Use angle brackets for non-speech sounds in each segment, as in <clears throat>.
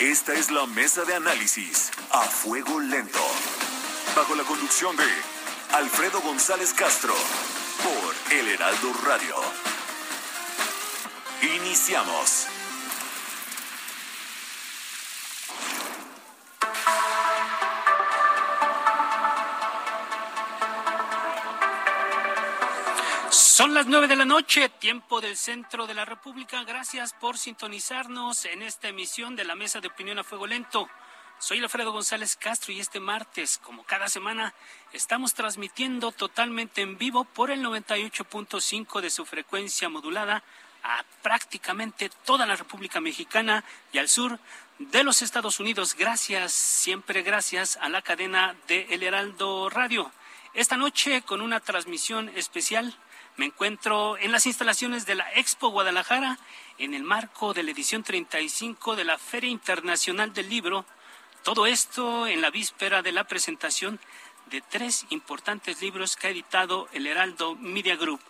Esta es la mesa de análisis a fuego lento. Bajo la conducción de Alfredo González Castro por El Heraldo Radio. Iniciamos. Son las nueve de la noche, tiempo del centro de la República. Gracias por sintonizarnos en esta emisión de la Mesa de Opinión a Fuego Lento. Soy Alfredo González Castro y este martes, como cada semana, estamos transmitiendo totalmente en vivo por el 98.5 de su frecuencia modulada a prácticamente toda la República Mexicana y al sur de los Estados Unidos. Gracias, siempre gracias a la cadena de El Heraldo Radio. Esta noche con una transmisión especial me encuentro en las instalaciones de la Expo Guadalajara en el marco de la edición 35 de la Feria Internacional del Libro. Todo esto en la víspera de la presentación de tres importantes libros que ha editado el Heraldo Media Group.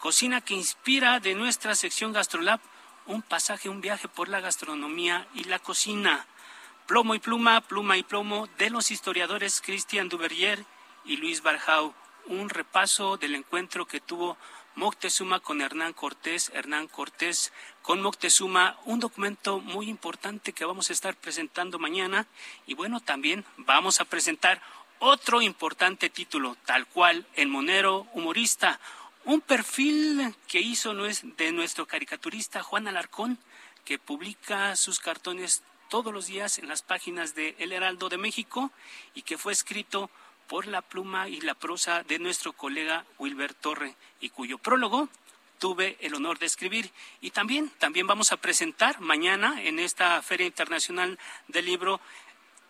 Cocina que inspira de nuestra sección GastroLab, un pasaje, un viaje por la gastronomía y la cocina. Plomo y pluma, pluma y plomo de los historiadores Christian Duverger y Luis Barjau. Un repaso del encuentro que tuvo Moctezuma con Hernán Cortés, Hernán Cortés con Moctezuma, un documento muy importante que vamos a estar presentando mañana. Y bueno, también vamos a presentar otro importante título, tal cual, El Monero Humorista, un perfil que hizo de nuestro caricaturista Juan Alarcón, que publica sus cartones todos los días en las páginas de El Heraldo de México y que fue escrito por la pluma y la prosa de nuestro colega Wilber Torre y cuyo prólogo tuve el honor de escribir. Y también, también vamos a presentar mañana en esta Feria Internacional del Libro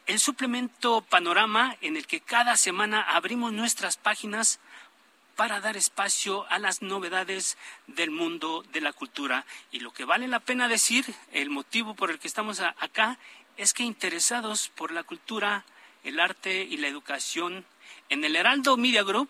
el suplemento Panorama en el que cada semana abrimos nuestras páginas para dar espacio a las novedades del mundo de la cultura. Y lo que vale la pena decir, el motivo por el que estamos acá, es que interesados por la cultura, el arte y la educación, en el Heraldo Media Group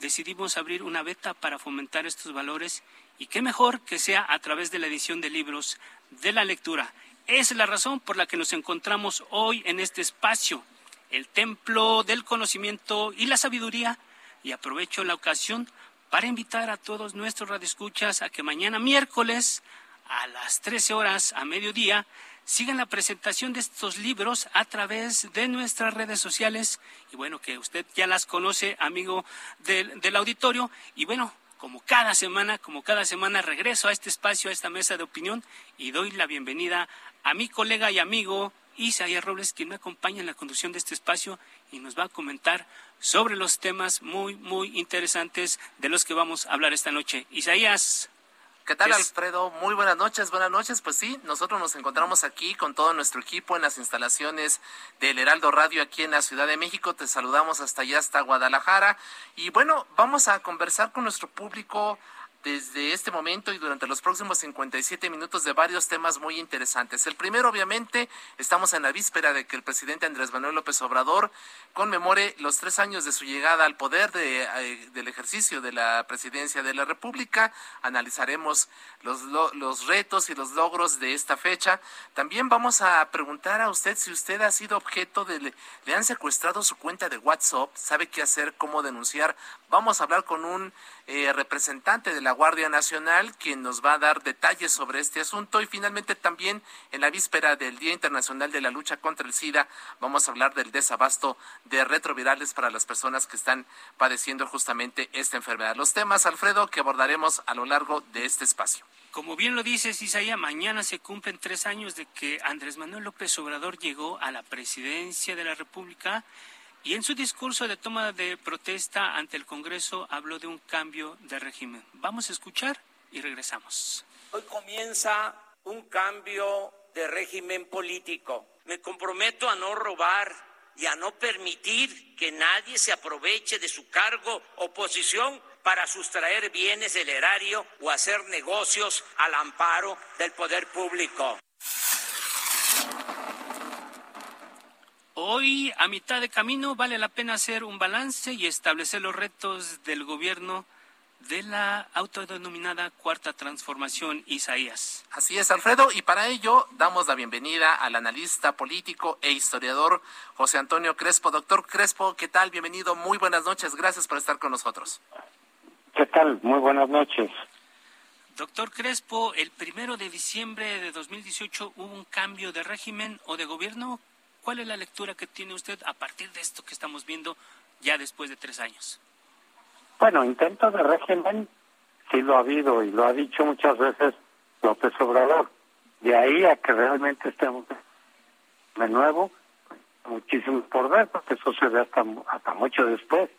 decidimos abrir una beta para fomentar estos valores y qué mejor que sea a través de la edición de libros, de la lectura. Es la razón por la que nos encontramos hoy en este espacio, el templo del conocimiento y la sabiduría, y aprovecho la ocasión para invitar a todos nuestros radioescuchas a que mañana miércoles a las 13 horas a mediodía sigan la presentación de estos libros a través de nuestras redes sociales y bueno, que usted ya las conoce, amigo del, del auditorio. Y bueno, como cada semana, como cada semana regreso a este espacio, a esta mesa de opinión y doy la bienvenida a mi colega y amigo Isaías Robles, quien me acompaña en la conducción de este espacio y nos va a comentar sobre los temas muy, muy interesantes de los que vamos a hablar esta noche. Isaías. ¿Qué tal, Alfredo? Muy buenas noches, buenas noches. Pues sí, nosotros nos encontramos aquí con todo nuestro equipo en las instalaciones del Heraldo Radio aquí en la Ciudad de México. Te saludamos hasta allá, hasta Guadalajara. Y bueno, vamos a conversar con nuestro público desde este momento y durante los próximos 57 minutos de varios temas muy interesantes. El primero, obviamente, estamos en la víspera de que el presidente Andrés Manuel López Obrador conmemore los tres años de su llegada al poder de, eh, del ejercicio de la presidencia de la República. Analizaremos los, los retos y los logros de esta fecha. También vamos a preguntar a usted si usted ha sido objeto de, le han secuestrado su cuenta de WhatsApp, sabe qué hacer, cómo denunciar. Vamos a hablar con un eh, representante de la Guardia Nacional, quien nos va a dar detalles sobre este asunto. Y finalmente también en la víspera del Día Internacional de la Lucha contra el SIDA, vamos a hablar del desabasto de retrovirales para las personas que están padeciendo justamente esta enfermedad. Los temas, Alfredo, que abordaremos a lo largo de este espacio. Como bien lo dices, Isaías, mañana se cumplen tres años de que Andrés Manuel López Obrador llegó a la presidencia de la República y en su discurso de toma de protesta ante el Congreso habló de un cambio de régimen. Vamos a escuchar y regresamos. Hoy comienza un cambio de régimen político. Me comprometo a no robar y a no permitir que nadie se aproveche de su cargo o posición para sustraer bienes del erario o hacer negocios al amparo del poder público. Hoy, a mitad de camino, vale la pena hacer un balance y establecer los retos del gobierno de la autodenominada Cuarta Transformación Isaías. Así es, Alfredo, y para ello damos la bienvenida al analista político e historiador José Antonio Crespo. Doctor Crespo, ¿qué tal? Bienvenido, muy buenas noches, gracias por estar con nosotros. ¿Qué tal? Muy buenas noches. Doctor Crespo, el primero de diciembre de 2018 hubo un cambio de régimen o de gobierno. ¿Cuál es la lectura que tiene usted a partir de esto que estamos viendo ya después de tres años? Bueno, intento de régimen sí lo ha habido y lo ha dicho muchas veces López Obrador. De ahí a que realmente estemos de nuevo, muchísimo por ver, porque eso se ve hasta, hasta mucho después.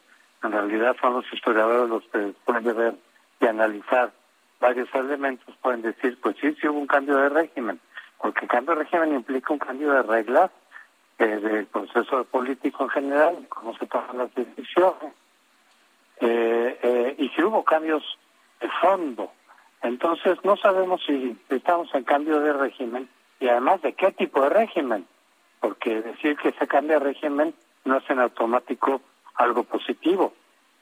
En realidad son los historiadores los que pueden ver y analizar varios elementos, pueden decir, pues sí, sí hubo un cambio de régimen, porque cambio de régimen implica un cambio de reglas eh, del proceso político en general, cómo se toman las decisiones, eh, eh, y si hubo cambios de fondo. Entonces no sabemos si estamos en cambio de régimen y además de qué tipo de régimen, porque decir que se cambia de régimen no es en automático algo positivo.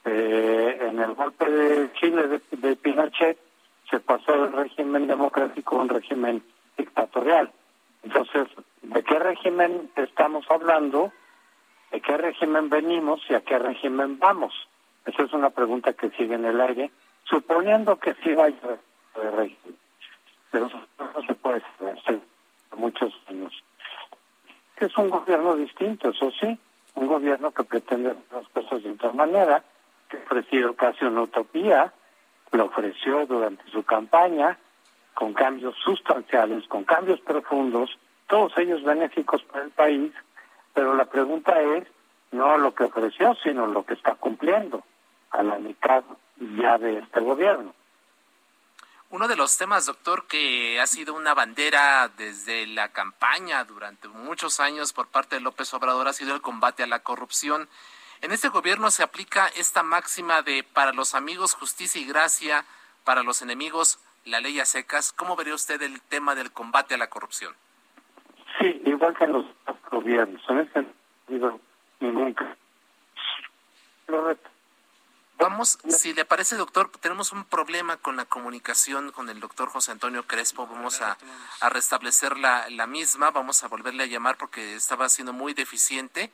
Eh, en el golpe de Chile de, de Pinochet se pasó del régimen democrático a un régimen dictatorial. Entonces, ¿de qué régimen estamos hablando? ¿De qué régimen venimos y a qué régimen vamos? Esa es una pregunta que sigue en el aire, suponiendo que sí vaya de régimen. Pero eso no se puede hacer muchos años. Es un gobierno distinto, eso sí, un gobierno que pretende las cosas de otra manera, que ha ofrecido casi una utopía, lo ofreció durante su campaña, con cambios sustanciales, con cambios profundos, todos ellos benéficos para el país, pero la pregunta es no lo que ofreció, sino lo que está cumpliendo a la mitad ya de este gobierno. Uno de los temas, doctor, que ha sido una bandera desde la campaña durante muchos años por parte de López Obrador ha sido el combate a la corrupción. En este gobierno se aplica esta máxima de para los amigos justicia y gracia, para los enemigos la ley a secas. ¿Cómo vería usted el tema del combate a la corrupción? Sí, igual que en los gobiernos. En ese sentido, nunca. Vamos, si le parece, doctor, tenemos un problema con la comunicación con el doctor José Antonio Crespo. Vamos a, a restablecer la, la misma. Vamos a volverle a llamar porque estaba siendo muy deficiente.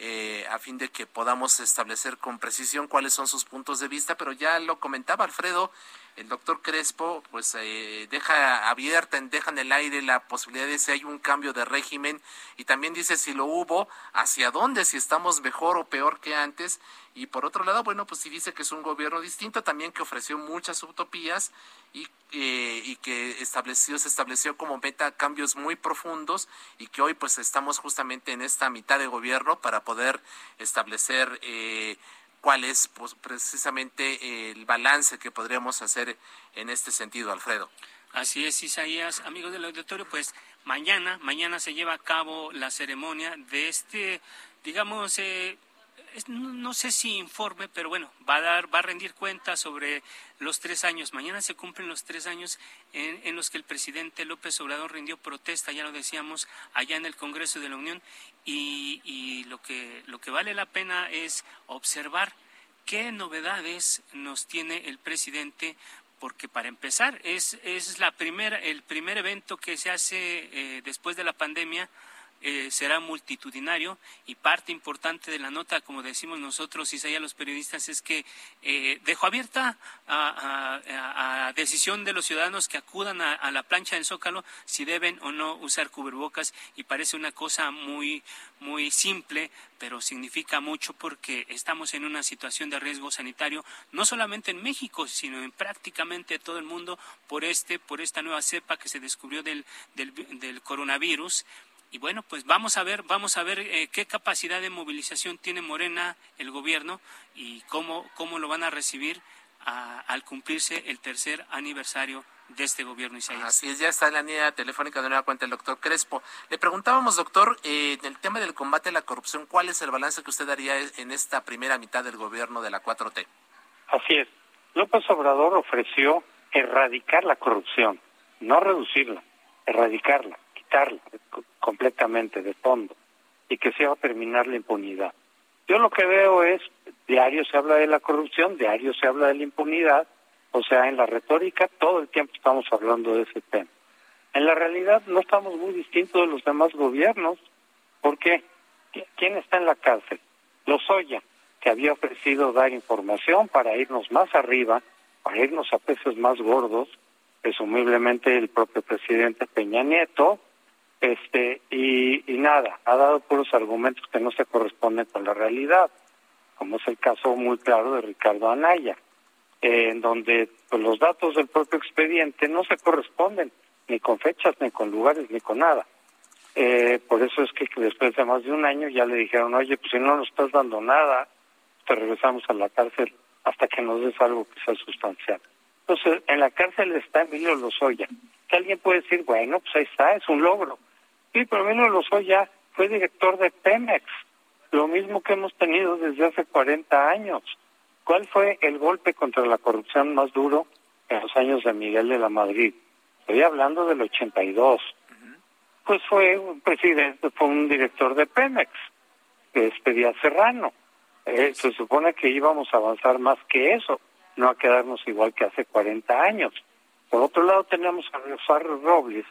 Eh, a fin de que podamos establecer con precisión cuáles son sus puntos de vista, pero ya lo comentaba Alfredo, el doctor Crespo pues eh, deja abierta, deja en el aire la posibilidad de si hay un cambio de régimen y también dice si lo hubo, hacia dónde, si estamos mejor o peor que antes. Y por otro lado, bueno, pues si dice que es un gobierno distinto, también que ofreció muchas utopías y, eh, y que estableció, se estableció como meta cambios muy profundos y que hoy pues estamos justamente en esta mitad de gobierno para poder establecer eh, cuál es pues, precisamente el balance que podríamos hacer en este sentido, Alfredo. Así es, Isaías. Amigos del auditorio, pues mañana, mañana se lleva a cabo la ceremonia de este, digamos, eh, no sé si informe, pero bueno, va a dar, va a rendir cuenta sobre los tres años. Mañana se cumplen los tres años en, en, los que el presidente López Obrador rindió protesta, ya lo decíamos, allá en el Congreso de la Unión, y, y lo que lo que vale la pena es observar qué novedades nos tiene el presidente porque para empezar es, es la primera, el primer evento que se hace eh, después de la pandemia eh, será multitudinario y parte importante de la nota, como decimos nosotros, Isaías, los periodistas, es que eh, dejó abierta a, a, decisión de los ciudadanos que acudan a, a, la plancha del Zócalo si deben o no usar cubrebocas y parece una cosa muy, muy simple, pero significa mucho porque estamos en una situación de riesgo sanitario, no solamente en México, sino en prácticamente todo el mundo por este, por esta nueva cepa que se descubrió del, del, del coronavirus y bueno, pues vamos a ver, vamos a ver eh, qué capacidad de movilización tiene Morena, el gobierno, y cómo, cómo lo van a recibir a, al cumplirse el tercer aniversario de este gobierno, Isaías. Así es, ya está en la línea telefónica de nueva cuenta el doctor Crespo. Le preguntábamos, doctor, eh, en el tema del combate a la corrupción, ¿cuál es el balance que usted daría en esta primera mitad del gobierno de la 4T? Así es. López Obrador ofreció erradicar la corrupción, no reducirla, erradicarla, completamente de fondo y que se va a terminar la impunidad. Yo lo que veo es, diario se habla de la corrupción, diario se habla de la impunidad, o sea, en la retórica todo el tiempo estamos hablando de ese tema. En la realidad no estamos muy distintos de los demás gobiernos. ¿Por qué? ¿Quién está en la cárcel? Lozoya, que había ofrecido dar información para irnos más arriba, para irnos a peces más gordos, presumiblemente el propio presidente Peña Nieto, este y, nada, ha dado puros argumentos que no se corresponden con la realidad, como es el caso muy claro de Ricardo Anaya en donde pues, los datos del propio expediente no se corresponden ni con fechas, ni con lugares, ni con nada. Eh, por eso es que después de más de un año ya le dijeron, oye, pues si no nos estás dando nada, te regresamos a la cárcel hasta que nos des algo que sea sustancial. Entonces, en la cárcel está Emilio Lozoya. Que alguien puede decir, bueno, pues ahí está, es un logro. Sí, pero Emilio Lozoya fue director de Pemex, lo mismo que hemos tenido desde hace 40 años. ¿Cuál fue el golpe contra la corrupción más duro en los años de Miguel de la Madrid? Estoy hablando del 82. Pues fue un presidente, fue un director de Pemex, que es Serrano. Eh, se supone que íbamos a avanzar más que eso, no a quedarnos igual que hace 40 años. Por otro lado, tenemos a Rosario Robles,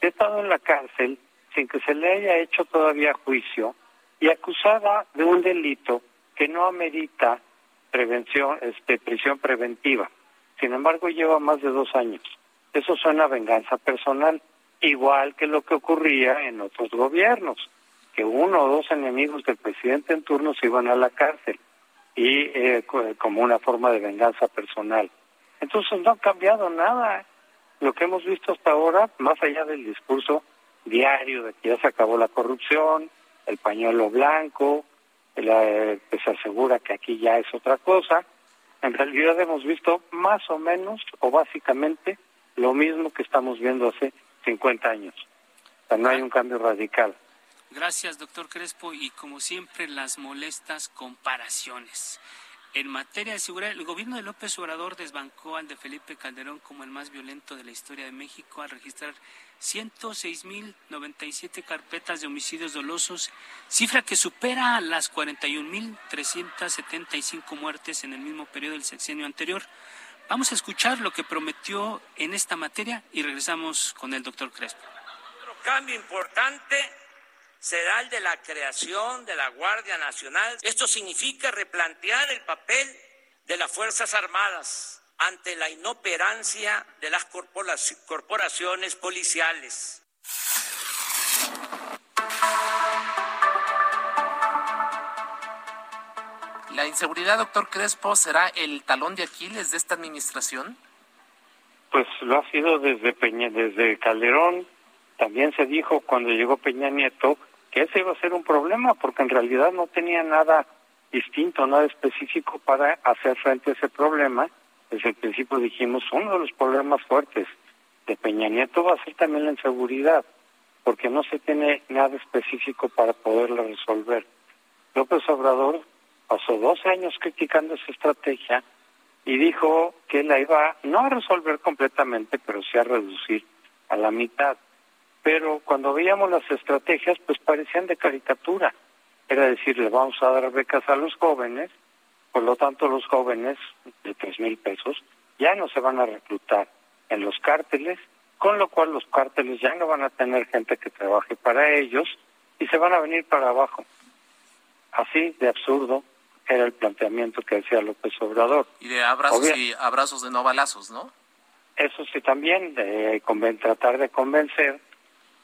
que ha estado en la cárcel sin que se le haya hecho todavía juicio y acusada de un delito que no amerita prevención, este, prisión preventiva. Sin embargo, lleva más de dos años. Eso suena a venganza personal, igual que lo que ocurría en otros gobiernos, que uno o dos enemigos del presidente en turno se iban a la cárcel y eh, como una forma de venganza personal. Entonces no ha cambiado nada. Lo que hemos visto hasta ahora, más allá del discurso diario de que ya se acabó la corrupción, el pañuelo blanco, que se asegura que aquí ya es otra cosa. En realidad hemos visto más o menos o básicamente lo mismo que estamos viendo hace 50 años. O sea, no hay un cambio radical. Gracias, doctor Crespo. Y como siempre, las molestas comparaciones. En materia de seguridad, el gobierno de López Obrador desbancó al de Felipe Calderón como el más violento de la historia de México al registrar 106.097 carpetas de homicidios dolosos, cifra que supera las 41.375 muertes en el mismo periodo del sexenio anterior. Vamos a escuchar lo que prometió en esta materia y regresamos con el doctor Crespo. Otro cambio importante será el de la creación de la Guardia Nacional. Esto significa replantear el papel de las Fuerzas Armadas ante la inoperancia de las corporaciones policiales. ¿La inseguridad, doctor Crespo, será el talón de Aquiles de esta administración? Pues lo ha sido desde Peña, desde Calderón. También se dijo cuando llegó Peña Nieto que ese iba a ser un problema porque en realidad no tenía nada distinto, nada específico para hacer frente a ese problema desde el principio dijimos, uno de los problemas fuertes de Peña Nieto va a ser también la inseguridad, porque no se tiene nada específico para poderla resolver. López Obrador pasó dos años criticando esa estrategia y dijo que la iba no a resolver completamente, pero sí a reducir a la mitad. Pero cuando veíamos las estrategias, pues parecían de caricatura. Era decir, le vamos a dar becas a los jóvenes, por lo tanto, los jóvenes de tres mil pesos ya no se van a reclutar en los cárteles, con lo cual los cárteles ya no van a tener gente que trabaje para ellos y se van a venir para abajo. Así de absurdo era el planteamiento que decía López Obrador. Y de abrazos y abrazos de no balazos, ¿no? Eso sí también, de tratar de convencer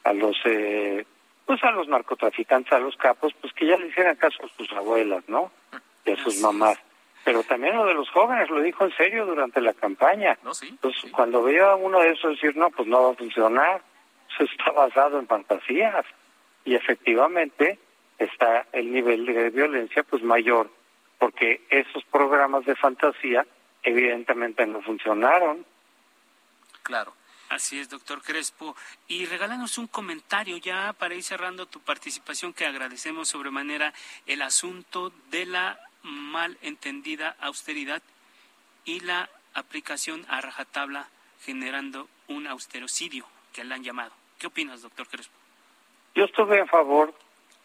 a los eh, pues a los narcotraficantes, a los capos, pues que ya le hicieran caso a sus abuelas, ¿no? de sus mamás. Pero también lo de los jóvenes, lo dijo en serio durante la campaña. No, sí, Entonces, cuando veía a uno de esos decir, no, pues no va a funcionar, <laughs> eso está basado en fantasías. Y efectivamente está el nivel de violencia pues mayor, porque esos programas de fantasía evidentemente no funcionaron. Claro. Así es, doctor Crespo. Y regálanos un comentario ya para ir cerrando tu participación, que agradecemos sobremanera el asunto de la mal entendida austeridad y la aplicación a rajatabla generando un austerocidio, que le han llamado. ¿Qué opinas, doctor Crespo? Yo estuve a favor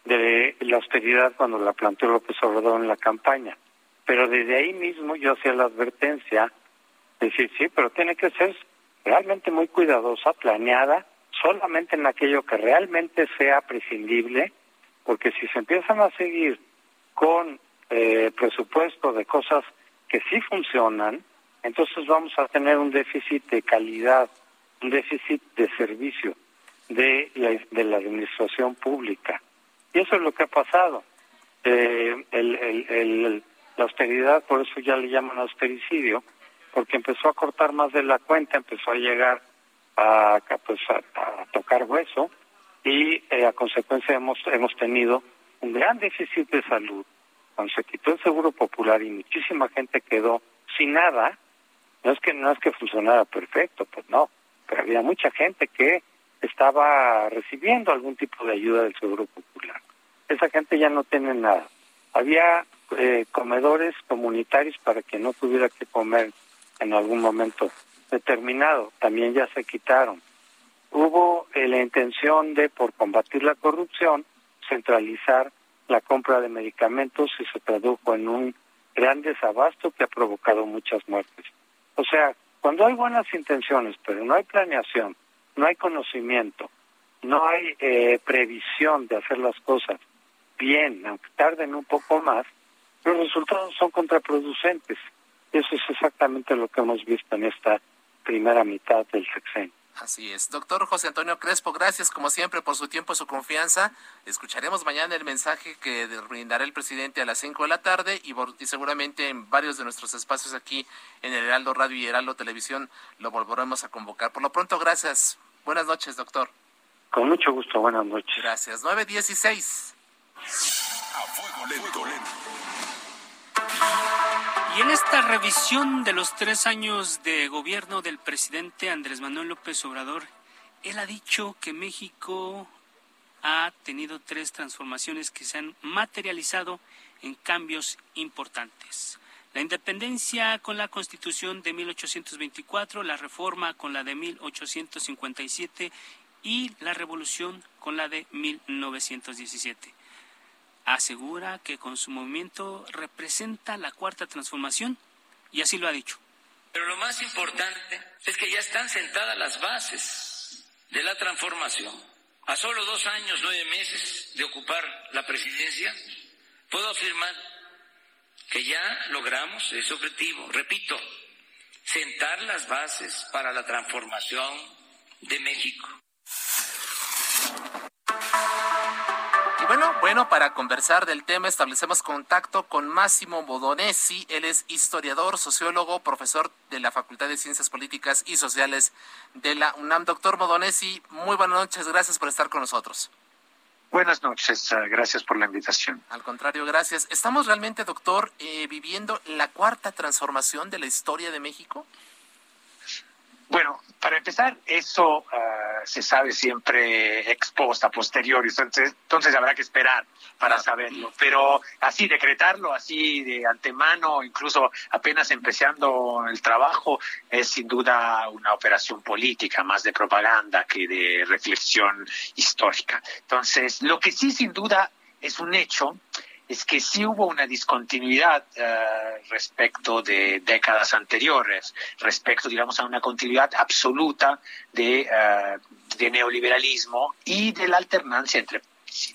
de la austeridad cuando la planteó López Obrador en la campaña, pero desde ahí mismo yo hacía la advertencia, decir, sí, pero tiene que ser realmente muy cuidadosa, planeada, solamente en aquello que realmente sea prescindible, porque si se empiezan a seguir con eh, presupuesto de cosas que sí funcionan, entonces vamos a tener un déficit de calidad, un déficit de servicio de la, de la administración pública. Y eso es lo que ha pasado. Eh, el, el, la austeridad, por eso ya le llaman austericidio, porque empezó a cortar más de la cuenta, empezó a llegar a, pues, a, tocar hueso y eh, a consecuencia hemos, hemos tenido un gran déficit de salud. Cuando se quitó el seguro popular y muchísima gente quedó sin nada, no es que no es que funcionara perfecto, pues no, pero había mucha gente que estaba recibiendo algún tipo de ayuda del seguro popular. Esa gente ya no tiene nada. Había eh, comedores comunitarios para que no tuviera que comer en algún momento determinado, también ya se quitaron. Hubo eh, la intención de, por combatir la corrupción, centralizar la compra de medicamentos y se tradujo en un gran desabasto que ha provocado muchas muertes. O sea, cuando hay buenas intenciones, pero no hay planeación, no hay conocimiento, no hay eh, previsión de hacer las cosas bien, aunque tarden un poco más, los resultados son contraproducentes. Eso es exactamente lo que hemos visto en esta primera mitad del sexenio. Así es. Doctor José Antonio Crespo, gracias como siempre por su tiempo y su confianza. Escucharemos mañana el mensaje que brindará el presidente a las 5 de la tarde y, y, seguramente en varios de nuestros espacios aquí en el Heraldo Radio y Heraldo Televisión lo volveremos a convocar. Por lo pronto, gracias. Buenas noches, doctor. Con mucho gusto, buenas noches. Gracias. 916. A fuego lento. En esta revisión de los tres años de gobierno del presidente Andrés Manuel López Obrador, él ha dicho que México ha tenido tres transformaciones que se han materializado en cambios importantes. La independencia con la Constitución de 1824, la reforma con la de 1857 y la revolución con la de 1917 asegura que con su movimiento representa la cuarta transformación y así lo ha dicho. Pero lo más importante es que ya están sentadas las bases de la transformación. A solo dos años, nueve meses de ocupar la presidencia, puedo afirmar que ya logramos ese objetivo. Repito, sentar las bases para la transformación de México. Bueno, bueno, para conversar del tema establecemos contacto con Máximo Bodonesi. Él es historiador, sociólogo, profesor de la Facultad de Ciencias Políticas y Sociales de la UNAM. Doctor Bodonesi, muy buenas noches, gracias por estar con nosotros. Buenas noches, eh, gracias por la invitación. Al contrario, gracias. ¿Estamos realmente, doctor, eh, viviendo la cuarta transformación de la historia de México? Bueno, para empezar, eso ah, se sabe siempre exposta, posterior, entonces, entonces habrá que esperar para saberlo. Pero así, decretarlo así de antemano, incluso apenas empezando el trabajo, es sin duda una operación política, más de propaganda que de reflexión histórica. Entonces, lo que sí sin duda es un hecho es que sí hubo una discontinuidad eh, respecto de décadas anteriores, respecto, digamos, a una continuidad absoluta de, eh, de neoliberalismo y de la alternancia entre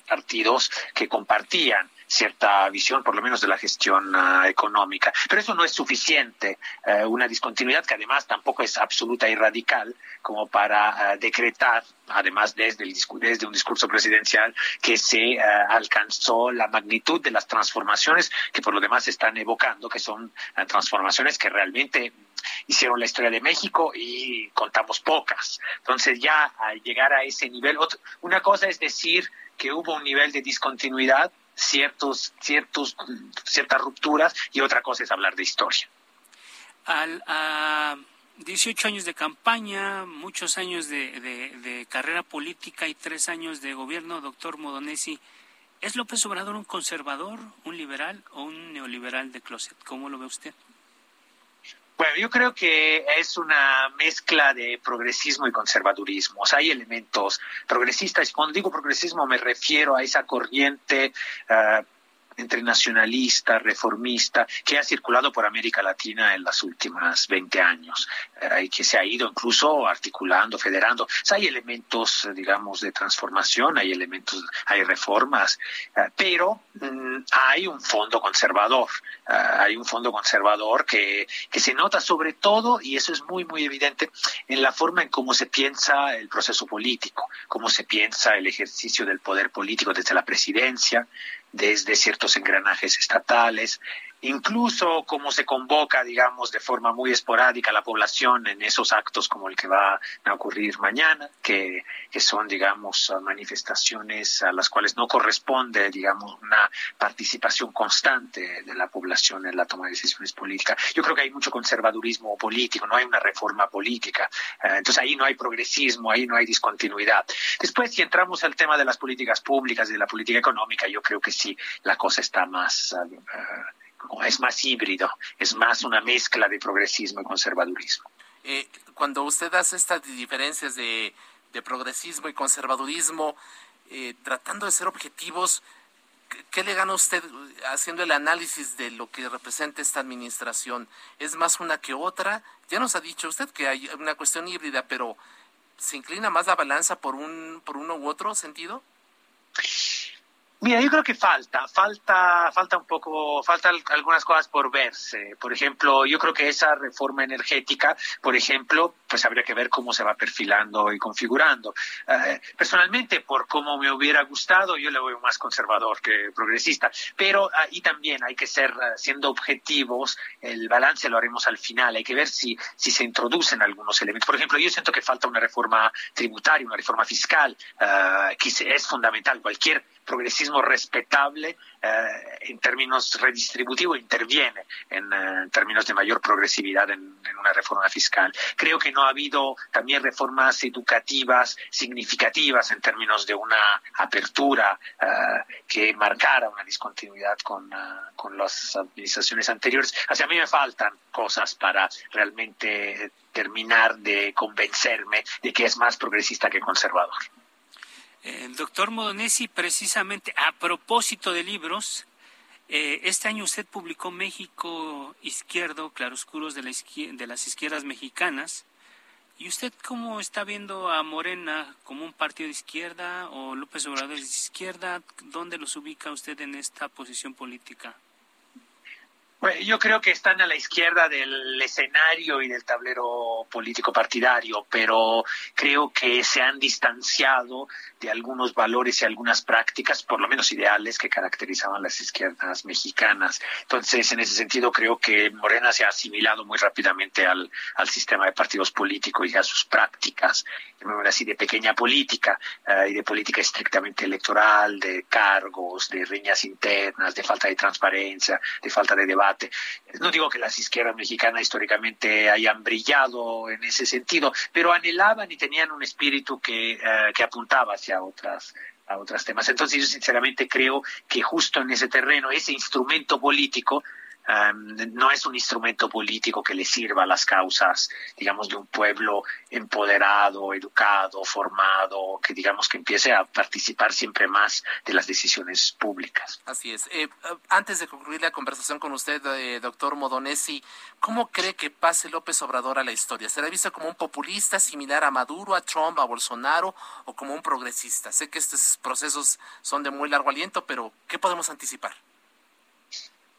partidos que compartían cierta visión, por lo menos de la gestión ah, económica. Pero eso no es suficiente, eh, una discontinuidad que además tampoco es absoluta y radical como para ah, decretar, además desde, el, desde un discurso presidencial, que se ah, alcanzó la magnitud de las transformaciones que por lo demás están evocando, que son transformaciones que realmente hicieron la historia de México y contamos pocas. Entonces ya al llegar a ese nivel, una cosa es decir que hubo un nivel de discontinuidad ciertos, ciertos, ciertas rupturas y otra cosa es hablar de historia. Al, 18 años de campaña, muchos años de, de, carrera política y tres años de gobierno, doctor Modonesi. ¿Es López Obrador un conservador, un liberal o un neoliberal de closet? ¿Cómo lo ve usted? Bueno, yo creo que es una mezcla de progresismo y conservadurismo. O sea, hay elementos progresistas. Cuando digo progresismo me refiero a esa corriente uh, entre nacionalista, reformista, que ha circulado por América Latina en las últimas 20 años eh, y que se ha ido incluso articulando, federando. hay elementos, digamos, de transformación, hay elementos, hay reformas, eh, pero mm, hay un fondo conservador, eh, hay un fondo conservador que, que se nota sobre todo, y eso es muy, muy evidente, en la forma en cómo se piensa el proceso político, cómo se piensa el ejercicio del poder político desde la presidencia, desde ciertos engranajes estatales, incluso como se convoca, digamos, de forma muy esporádica la población en esos actos como el que va a ocurrir mañana, que, son, digamos, manifestaciones a las cuales no corresponde, digamos, una participación constante de la población en la toma de decisiones políticas. Yo creo que hay mucho conservadurismo político, no hay una reforma política. Eh, entonces ahí no hay progresismo, ahí no hay discontinuidad. Después, si entramos al tema de las políticas públicas de la política económica, yo creo que sí, la cosa está más... Uh, es más híbrido, es más una mezcla de progresismo y conservadurismo. Eh, cuando usted hace estas diferencias de, progresismo y conservadurismo, eh, tratando de ser objetivos, ¿qué le gana usted haciendo el análisis de lo que representa esta administración? ¿Es más una que otra? Ya nos ha dicho usted que hay una cuestión híbrida, pero ¿se inclina más la balanza por, un, por uno u otro sentido? Mira, yo creo que falta, falta, falta un poco, faltan algunas cosas por verse. Por ejemplo, yo creo que esa reforma energética, por ejemplo, pues habría que ver cómo se va perfilando y configurando. Eh, personalmente, por cómo me hubiera gustado, yo le voy más conservador que progresista. Pero ahí también hay que ser, eh, siendo objetivos, el balance lo haremos al final. Hay que ver si, si se introducen algunos elementos. Por ejemplo, yo siento que falta una reforma tributaria, una reforma fiscal, eh, que es fundamental. Cualquier progresismo respetable eh, en términos redistributivos interviene en, eh, términos de mayor progresividad en, una reforma fiscal. Creo que no ha habido también reformas educativas significativas en términos de una apertura eh, que marcara una discontinuidad con, con las administraciones anteriores. Así a mí me faltan cosas para realmente terminar de convencerme de que es más progresista que conservador. Doctor Modonesi, precisamente a propósito de libros, eh, este año usted publicó México Izquierdo, Claroscuros de, la de las Izquierdas Mexicanas. ¿Y usted cómo está viendo a Morena como un partido de izquierda o López Obrador de izquierda? ¿Dónde los ubica usted en esta posición política? Yo creo que están a la izquierda del escenario y del tablero político partidario, pero creo que se han distanciado de algunos valores y algunas prácticas, por lo menos ideales, que caracterizaban las izquierdas mexicanas. Entonces, en ese sentido, creo que Morena se ha asimilado muy rápidamente al, al sistema de partidos políticos y a sus prácticas, así, de pequeña política eh, y de política estrictamente electoral, de cargos, de riñas internas, de falta de transparencia, de falta de debate. No digo que las izquierdas mexicanas históricamente hayan brillado en ese sentido, pero anhelaban y tenían un espíritu que, eh, que apuntaba hacia otras a otros temas. Entonces yo sinceramente creo que justo en ese terreno, ese instrumento político no es un instrumento político que le sirva a las causas, digamos, de un pueblo empoderado, educado, formado, que digamos que empiece a participar siempre más de las decisiones públicas. Así es. Eh, antes de concluir la conversación con usted, eh, doctor Modonesi, ¿cómo cree que pase López Obrador a la historia? ¿Será visto como un populista similar a Maduro, a Trump, a Bolsonaro o como un progresista? Sé que estos procesos son de muy largo aliento, pero ¿qué podemos anticipar?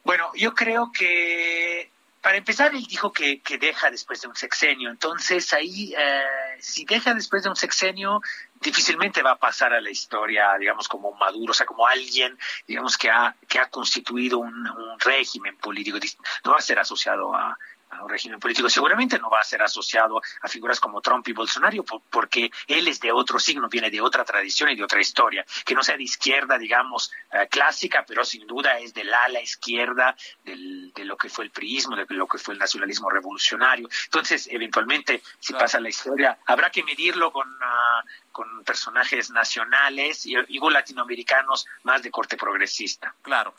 Bueno, yo creo que para empezar, él dijo que, que, deja después de un sexenio. Entonces, ahí, eh, si deja después de un sexenio, difícilmente va a pasar a la historia, digamos, como Maduro, o sea, como alguien, digamos, que ha, que ha constituido un, régimen político. No va a ser asociado a, a un régimen político. Seguramente no va a ser asociado a figuras como Trump y Bolsonaro, porque él es de otro signo, viene de otra tradición y de otra historia, que no sea de izquierda, digamos, eh, clásica, pero sin duda es del ala izquierda del, de lo que fue el priismo, de lo que fue el nacionalismo revolucionario. Entonces, eventualmente, si pasa la historia, habrá que medirlo con, uh, con personajes nacionales y, y, latinoamericanos más de corte progresista. Claro.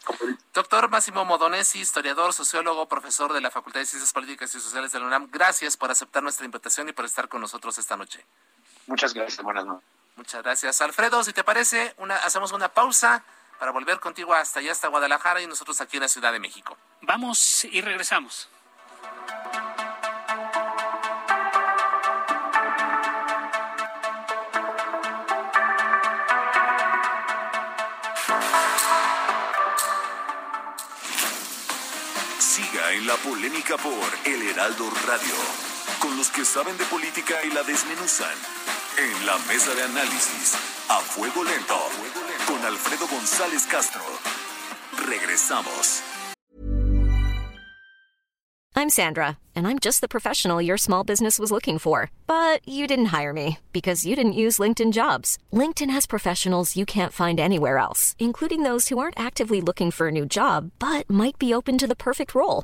Doctor Máximo Modonesi, historiador, sociólogo, profesor de la Facultad de Ciencias Políticas y Sociales de la UNAM, gracias por aceptar nuestra invitación y por estar con nosotros esta noche. Muchas gracias, buenas noches. Muchas gracias. Alfredo, si te parece, una, hacemos una pausa para volver contigo hasta allá, hasta Guadalajara y nosotros aquí en la Ciudad de México. Vamos y regresamos. En la polémica por El Heraldo Radio, con los que saben de política y la desmenuzan. En la mesa de análisis, a fuego lento, con Alfredo González Castro. Regresamos. I'm Sandra, and I'm just the professional your small business was looking for. But you didn't hire me because you didn't use LinkedIn jobs. LinkedIn has professionals you can't find anywhere else, including those who aren't actively looking for a new job, but might be open to the perfect role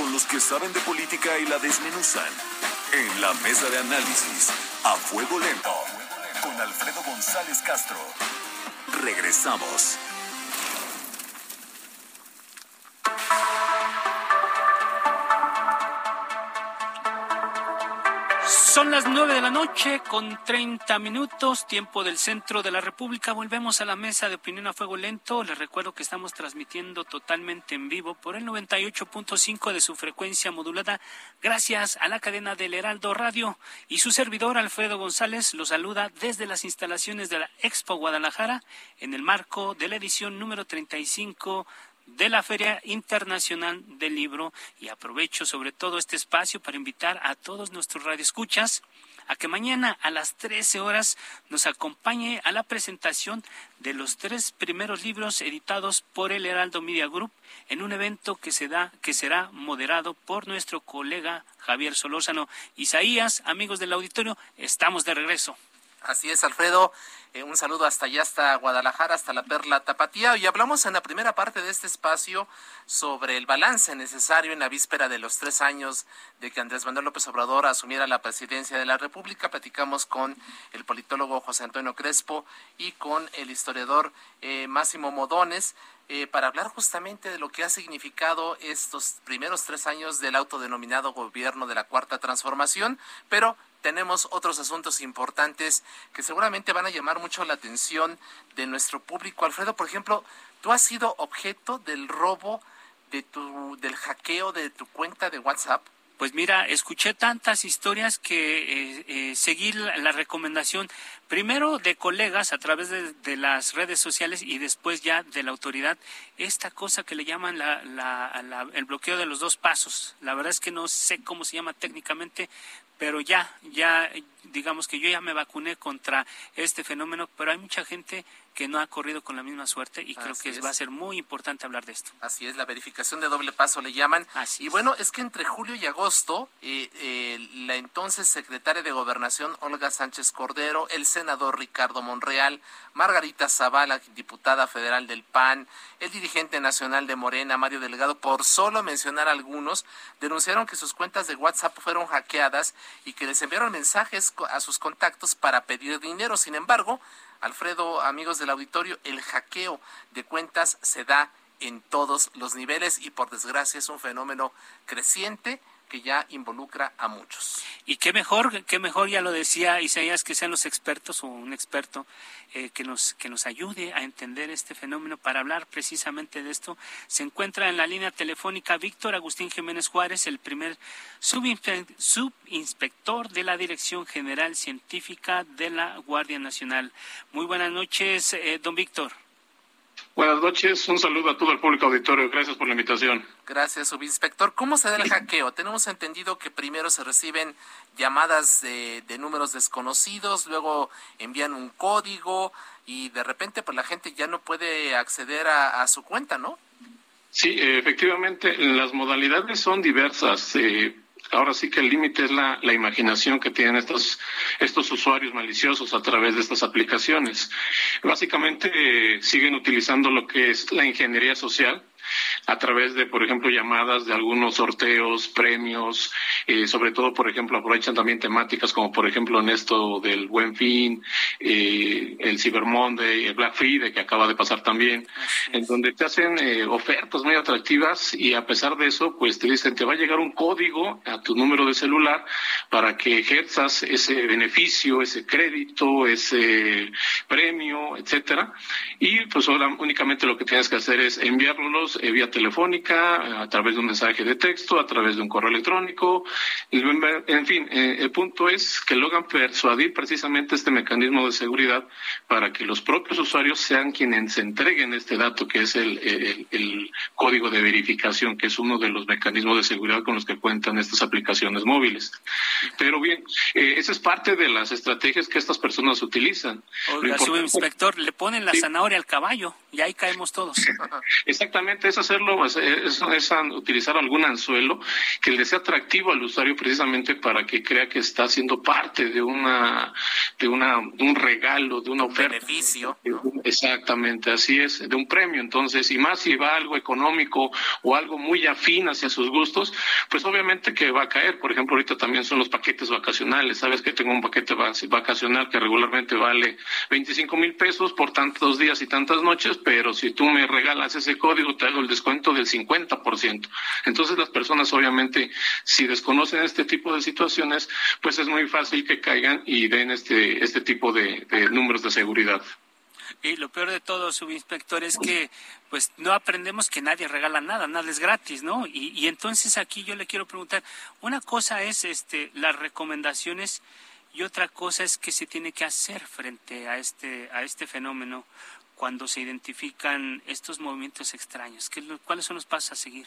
con los que saben de política y la desmenuzan en la mesa de análisis a fuego lento con Alfredo González Castro. Regresamos. Son las nueve de la noche con 30 minutos, tiempo del centro de la República. Volvemos a la mesa de opinión a fuego lento. Les recuerdo que estamos transmitiendo totalmente en vivo por el 98.5 de su frecuencia modulada, gracias a la cadena del Heraldo Radio. Y su servidor, Alfredo González, lo saluda desde las instalaciones de la Expo Guadalajara en el marco de la edición número 35 de la Feria Internacional del Libro y aprovecho sobre todo este espacio para invitar a todos nuestros radioescuchas a que mañana a las 13 horas nos acompañe a la presentación de los tres primeros libros editados por el Heraldo Media Group en un evento que se da que será moderado por nuestro colega Javier Solórzano. Isaías, amigos del auditorio, estamos de regreso. Así es, Alfredo. Eh, un saludo hasta allá, hasta Guadalajara, hasta la Perla Tapatía. Y hablamos en la primera parte de este espacio sobre el balance necesario en la víspera de los tres años de que Andrés Manuel López Obrador asumiera la presidencia de la República. Platicamos con el politólogo José Antonio Crespo y con el historiador eh, Máximo Modones. Eh, para hablar justamente de lo que ha significado estos primeros tres años del autodenominado gobierno de la Cuarta Transformación, pero tenemos otros asuntos importantes que seguramente van a llamar mucho la atención de nuestro público. Alfredo, por ejemplo, tú has sido objeto del robo de tu, del hackeo de tu cuenta de WhatsApp. Pues mira, escuché tantas historias que eh, eh, seguí la, recomendación primero de colegas a través de, las redes sociales y después ya de la autoridad, esta cosa que le llaman el bloqueo de los dos pasos. La verdad es que no sé cómo se llama técnicamente, pero ya, ya, digamos que yo ya me vacuné contra este fenómeno, pero hay mucha gente que no ha corrido con la misma suerte y creo que va a ser muy importante hablar de esto. Así es, la verificación de doble paso le llaman. y bueno, es que entre julio y agosto, eh, eh, la entonces secretaria de Gobernación, Olga Sánchez Cordero, el senador Ricardo Monreal, Margarita Zavala, diputada federal del PAN, el dirigente nacional de Morena, Mario Delgado, por solo mencionar algunos, denunciaron que sus cuentas de WhatsApp fueron hackeadas y que les enviaron mensajes a sus contactos para pedir dinero. Sin embargo, Alfredo, amigos del auditorio, el hackeo de cuentas se da en todos los niveles y por desgracia es un fenómeno creciente. Que ya involucra a muchos. Y qué mejor, qué mejor, ya lo decía Isaías, que sean los expertos o un experto eh, que, nos, que nos ayude a entender este fenómeno. Para hablar precisamente de esto, se encuentra en la línea telefónica Víctor Agustín Jiménez Juárez, el primer subinspector de la Dirección General Científica de la Guardia Nacional. Muy buenas noches, eh, don Víctor. Buenas noches, un saludo a todo el público auditorio. Gracias por la invitación. Gracias, subinspector. ¿Cómo se da el hackeo? <clears throat> Tenemos entendido que primero se reciben llamadas de, números desconocidos, luego envían un código y de repente pues la gente ya no puede acceder a, su cuenta, ¿no? Sí, efectivamente, las modalidades son diversas. Eh, ahora sí que el límite es la, imaginación que tienen estos, estos usuarios maliciosos a través de estas aplicaciones. Básicamente eh, siguen utilizando lo que es la ingeniería social, a través de, por ejemplo, llamadas de algunos sorteos, premios, eh, sobre todo, por ejemplo, aprovechan también temáticas como, por ejemplo, en esto del Buen Fin, eh, el Cyber Monday, el Black Friday, que acaba de pasar también, en donde te hacen eh, ofertas muy atractivas y a pesar de eso, pues te dicen, te va a llegar un código a tu número de celular para que ejerzas ese beneficio, ese crédito, ese premio, etcétera. Y pues ahora únicamente lo que tienes que hacer es enviarlos eh, vía telefónica, a través de un mensaje de texto, a través de un correo electrónico. En fin, eh, el punto es que logran persuadir precisamente este mecanismo de seguridad para que los propios usuarios sean quienes entreguen este dato, que es el, el, código de verificación, que es uno de los mecanismos de seguridad con los que cuentan estas aplicaciones móviles. Pero bien, eh, esa es parte de las estrategias que estas personas utilizan. Oiga, inspector, le ponen la zanahoria al caballo y ahí caemos todos. Exactamente, es hacerlo, es, es, utilizar algún anzuelo que le sea atractivo al usuario precisamente para que crea que está siendo parte de una, de una, un regalo, de una oferta. Beneficio. Exactamente, así es, de un premio. Entonces, y más si va algo económico o algo muy afín hacia sus gustos, pues obviamente que va a caer. Por ejemplo, ahorita también son los paquetes vacacionales. Sabes que tengo un paquete vacacional que regularmente vale 25 mil pesos por tantos días y tantas noches, pero si tú me regalas ese código, te hago el descuento del 50%. Entonces las personas obviamente, si desconocen este tipo de situaciones, pues es muy fácil que caigan y den este, este tipo de, números de seguridad. Y lo peor de todo, subinspector, es que pues no aprendemos que nadie regala nada, nada es gratis, ¿no? Y, y entonces aquí yo le quiero preguntar, una cosa es este las recomendaciones y otra cosa es que se tiene que hacer frente a este a este fenómeno cuando se identifican estos movimientos extraños? ¿Qué, ¿Cuáles son los pasos a seguir?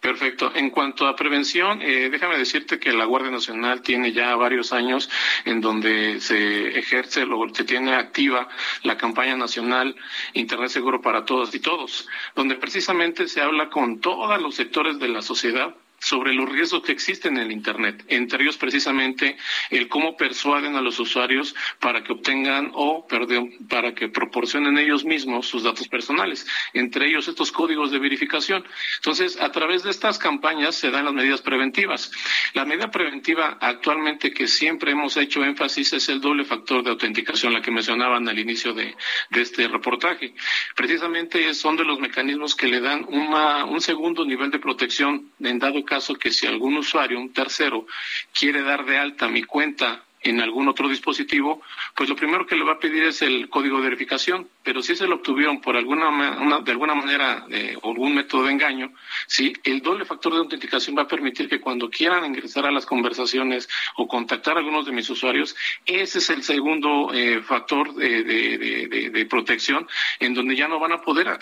Perfecto. En cuanto a prevención, eh, déjame decirte que la Guardia Nacional tiene ya varios años en donde se ejerce o se tiene activa la campaña nacional Internet Seguro para Todas y Todos, donde precisamente se habla con todos los sectores de la sociedad sobre los riesgos que existen en el Internet, entre ellos precisamente el cómo persuaden a los usuarios para que obtengan o perdón, para que proporcionen ellos mismos sus datos personales, entre ellos estos códigos de verificación. Entonces, a través de estas campañas se dan las medidas preventivas. La medida preventiva actualmente que siempre hemos hecho énfasis es el doble factor de autenticación, la que mencionaban al inicio de, este reportaje. Precisamente son de los mecanismos que le dan un segundo nivel de protección en dado caso caso que si algún usuario, un tercero, quiere dar de alta mi cuenta en algún otro dispositivo, pues lo primero que le va a pedir es el código de verificación pero si se lo obtuvieron por alguna una, de alguna manera eh, algún método de engaño, sí, el doble factor de autenticación va a permitir que cuando quieran ingresar a las conversaciones o contactar a algunos de mis usuarios, ese es el segundo eh, factor de, de, de, protección en donde ya no van a poder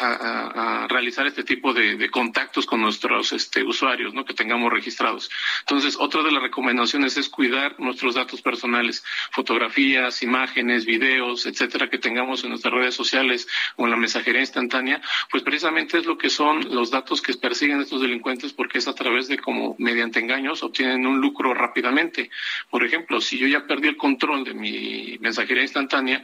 realizar este tipo de, contactos con nuestros este, usuarios, ¿no? Que tengamos registrados. Entonces, otra de las recomendaciones es cuidar nuestros datos personales, fotografías, imágenes, videos, etcétera, que tengamos en nuestras redes sociales o en la mensajería instantánea, pues precisamente es lo que son los datos que persiguen estos delincuentes porque es a través de como mediante engaños obtienen un lucro rápidamente. Por ejemplo, si yo ya perdí el control de mi mensajería instantánea,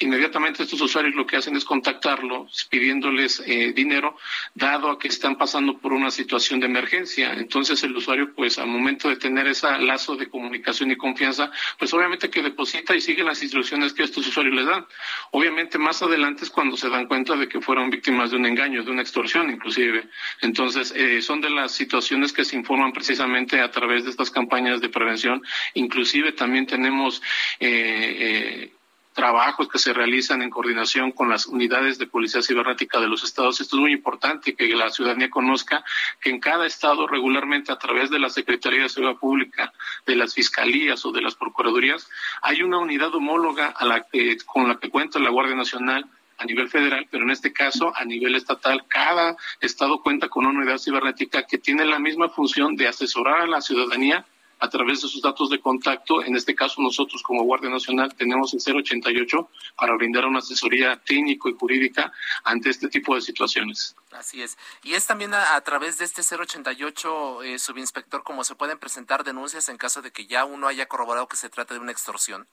inmediatamente estos usuarios lo que hacen es contactarlo pidiéndoles eh, dinero, dado a que están pasando por una situación de emergencia. Entonces el usuario, pues al momento de tener ese lazo de comunicación y confianza, pues obviamente que deposita y sigue las instrucciones que estos usuarios les dan. Obviamente más adelante es cuando se dan cuenta de que fueron víctimas de un engaño, de una extorsión inclusive. Entonces eh, son de las situaciones que se informan precisamente a través de estas campañas de prevención. Inclusive también tenemos eh, eh trabajos que se realizan en coordinación con las unidades de policía cibernética de los estados. Esto es muy importante que la ciudadanía conozca que en cada estado regularmente a través de la Secretaría de Seguridad Pública, de las fiscalías o de las procuradurías, hay una unidad homóloga a la que, con la que cuenta la Guardia Nacional a nivel federal, pero en este caso a nivel estatal, cada estado cuenta con una unidad cibernética que tiene la misma función de asesorar a la ciudadanía a través de sus datos de contacto. En este caso, nosotros como Guardia Nacional tenemos el 088 para brindar una asesoría técnico y jurídica ante este tipo de situaciones. Así es. Y es también a, través de este 088, eh, subinspector, como se pueden presentar denuncias en caso de que ya uno haya corroborado que se trata de una extorsión.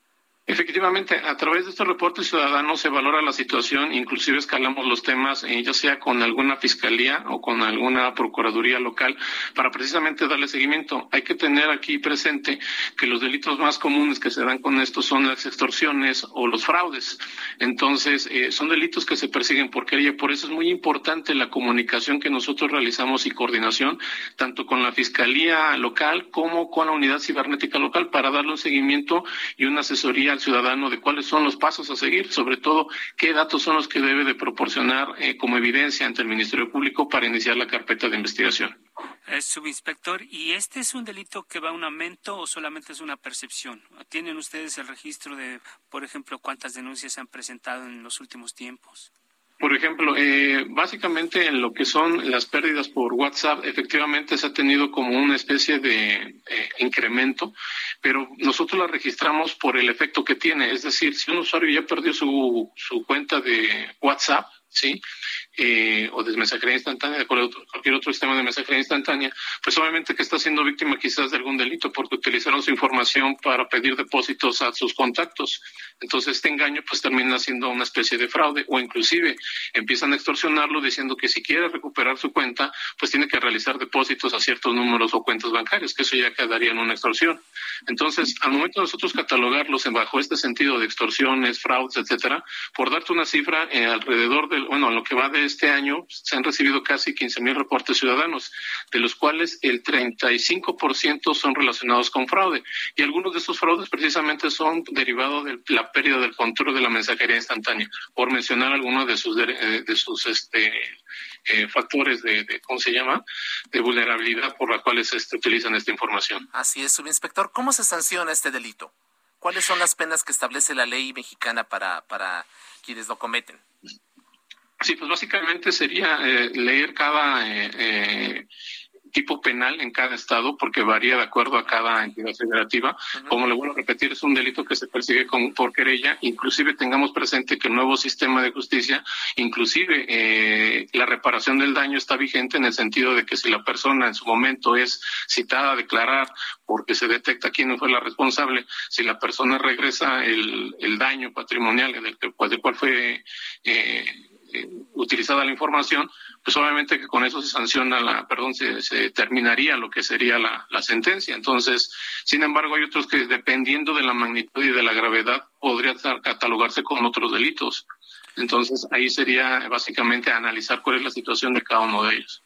Efectivamente, a través de estos reportes ciudadanos se valora la situación, inclusive escalamos los temas, eh, ya sea con alguna fiscalía o con alguna procuraduría local, para precisamente darle seguimiento. Hay que tener aquí presente que los delitos más comunes que se dan con esto son las extorsiones o los fraudes. Entonces, eh, son delitos que se persiguen por querella. Por eso es muy importante la comunicación que nosotros realizamos y coordinación, tanto con la fiscalía local como con la unidad cibernética local, para darle un seguimiento y una asesoría ciudadano de cuáles son los pasos a seguir, sobre todo qué datos son los que debe de proporcionar eh, como evidencia ante el Ministerio Público para iniciar la carpeta de investigación. Eh, subinspector, ¿y este es un delito que va a un aumento o solamente es una percepción? ¿Tienen ustedes el registro de, por ejemplo, cuántas denuncias se han presentado en los últimos tiempos? Por ejemplo, eh, básicamente en lo que son las pérdidas por WhatsApp, efectivamente se ha tenido como una especie de eh, incremento, pero nosotros la registramos por el efecto que tiene. Es decir, si un usuario ya perdió su, su cuenta de WhatsApp, ¿sí? Eh, o de mensajería instantánea, de cualquier otro sistema de mensajería instantánea, pues obviamente que está siendo víctima quizás de algún delito porque utilizaron su información para pedir depósitos a sus contactos. Entonces este engaño pues termina siendo una especie de fraude o inclusive empiezan a extorsionarlo diciendo que si quiere recuperar su cuenta pues tiene que realizar depósitos a ciertos números o cuentas bancarias, que eso ya quedaría en una extorsión. Entonces, al momento de nosotros catalogarlos bajo este sentido de extorsiones, fraudes, etcétera, por darte una cifra, eh, alrededor del, bueno, lo que va de este año se han recibido casi 15 mil reportes ciudadanos, de los cuales el 35% son relacionados con fraude. Y algunos de esos fraudes precisamente son derivados de la pérdida del control de la mensajería instantánea, por mencionar algunos de sus, de, sus este, eh, factores de, ¿cómo se llama?, de vulnerabilidad por las cuales este, utilizan esta información. Así es, subinspector. ¿Cómo se sanciona este delito? ¿Cuáles son las penas que establece la ley mexicana para, para quienes lo cometen? Sí, pues básicamente sería eh, leer cada eh, eh, tipo penal en cada estado, porque varía de acuerdo a cada entidad federativa. Como le vuelvo a repetir, es un delito que se persigue con, por querella. Inclusive tengamos presente que el nuevo sistema de justicia, inclusive la reparación del daño está vigente en el sentido de que si la persona en su momento es citada a declarar porque se detecta quién fue la responsable, si la persona regresa el, el daño patrimonial del, del cual fue eh, utilizada la información, pues obviamente que con eso se sanciona la, perdón, se, se terminaría lo que sería la, la, sentencia. Entonces, sin embargo, hay otros que dependiendo de la magnitud y de la gravedad podría catalogarse con otros delitos. Entonces, ahí sería básicamente analizar cuál es la situación de cada uno de ellos.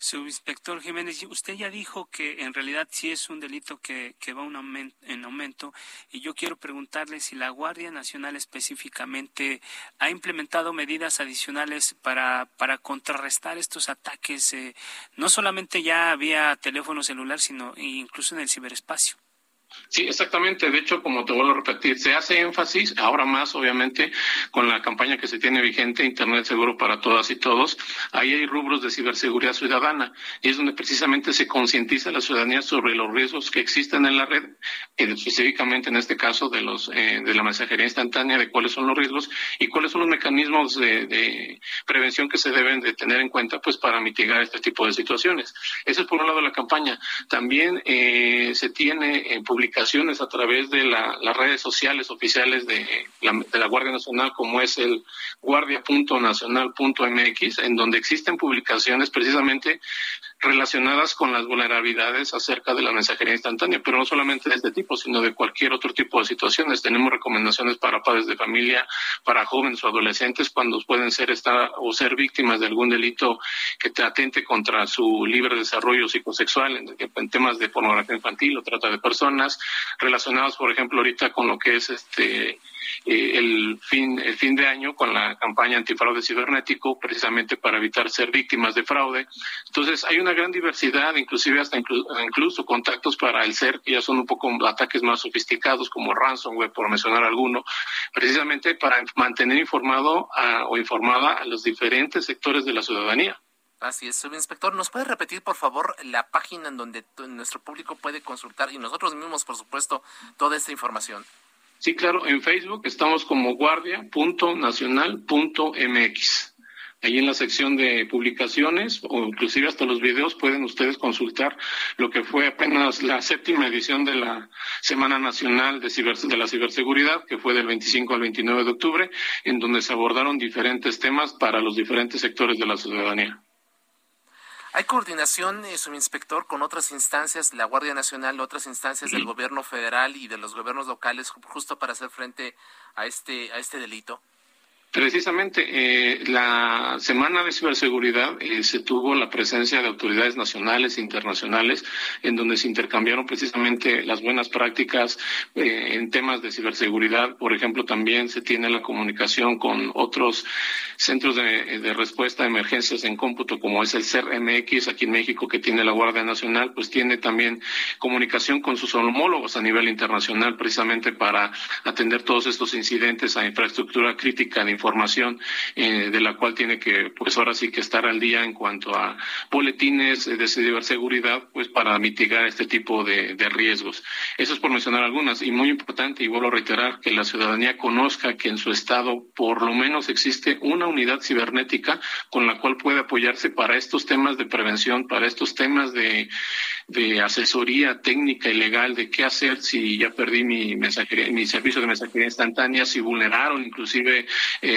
Subinspector Jiménez, usted ya dijo que en realidad sí es un delito que, que va un en aumento y yo quiero preguntarle si la Guardia Nacional específicamente ha implementado medidas adicionales para, para contrarrestar estos ataques, eh, no solamente ya vía teléfono celular, sino incluso en el ciberespacio. Sí, exactamente. De hecho, como te vuelvo a repetir, se hace énfasis, ahora más obviamente, con la campaña que se tiene vigente, Internet Seguro para Todas y Todos. Ahí hay rubros de ciberseguridad ciudadana y es donde precisamente se concientiza a la ciudadanía sobre los riesgos que existen en la red, específicamente en este caso de los eh, de la mensajería instantánea, de cuáles son los riesgos y cuáles son los mecanismos de, prevención que se deben de tener en cuenta, pues, para mitigar este tipo de situaciones. Esa es por un lado la campaña. También eh, se tiene en publicaciones a través de las redes sociales oficiales de la, de la Guardia Nacional, como es el guardia.nacional.mx, en donde existen publicaciones precisamente relacionadas con las vulnerabilidades acerca de la mensajería instantánea, pero no solamente de este tipo, sino de cualquier otro tipo de situaciones. Tenemos recomendaciones para padres de familia, para jóvenes o adolescentes cuando pueden ser estar o ser víctimas de algún delito que te atente contra su libre desarrollo psicosexual en, en temas de pornografía infantil o trata de personas, relacionados, por ejemplo, ahorita con lo que es este eh, el fin el fin de año con la campaña antifraude cibernético precisamente para evitar ser víctimas de fraude entonces hay una gran diversidad inclusive hasta incluso contactos para el ser que ya son un poco ataques más sofisticados como ransomware por mencionar alguno precisamente para mantener informado o informada a los diferentes sectores de la ciudadanía Así es, subinspector. ¿Nos puede repetir, por favor, la página en donde nuestro público puede consultar y nosotros mismos, por supuesto, toda esta información? Sí, claro, en Facebook estamos como guardia.nacional.mx. Ahí en la sección de publicaciones o inclusive hasta los videos pueden ustedes consultar lo que fue apenas la séptima edición de la Semana Nacional de, de la Ciberseguridad, que fue del 25 al 29 de octubre, en donde se abordaron diferentes temas para los diferentes sectores de la ciudadanía. ¿Hay coordinación, eh, subinspector, con otras instancias, la Guardia Nacional, otras instancias del <clears throat> gobierno federal y de los gobiernos locales, justo para hacer frente a este, a este delito? Precisamente, eh, la Semana de Ciberseguridad eh, se tuvo la presencia de autoridades nacionales e internacionales en donde se intercambiaron precisamente las buenas prácticas eh, en temas de ciberseguridad. Por ejemplo, también se tiene la comunicación con otros centros de, respuesta a emergencias en cómputo, como es el CERMX aquí en México, que tiene la Guardia Nacional, pues tiene también comunicación con sus homólogos a nivel internacional, precisamente para atender todos estos incidentes a infraestructura crítica de información eh, de la cual tiene que, pues ahora sí que estar al día en cuanto a boletines de ciberseguridad, pues para mitigar este tipo de, riesgos. Eso es por mencionar algunas y muy importante, y vuelvo a reiterar, que la ciudadanía conozca que en su estado por lo menos existe una unidad cibernética con la cual puede apoyarse para estos temas de prevención, para estos temas de asesoría técnica y legal de qué hacer si ya perdí mi mensajería, mi servicio de mensajería instantánea, si vulneraron inclusive eh,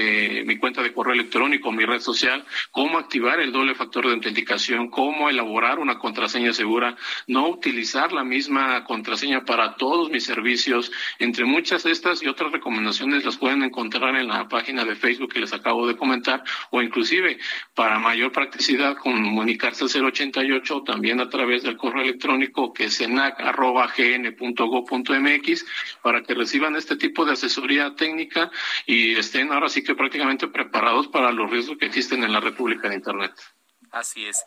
mi cuenta de correo electrónico, mi red social, cómo activar el doble factor de autenticación, cómo elaborar una contraseña segura, no utilizar la misma contraseña para todos mis servicios, entre muchas de estas y otras recomendaciones las pueden encontrar en la página de Facebook que les acabo de comentar o inclusive para mayor practicidad comunicarse al 088 también a través del correo electrónico que es enac.gn.go.mx para que reciban este tipo de asesoría técnica y estén ahora sí que prácticamente preparados para los riesgos que existen en la República de Internet. Así es.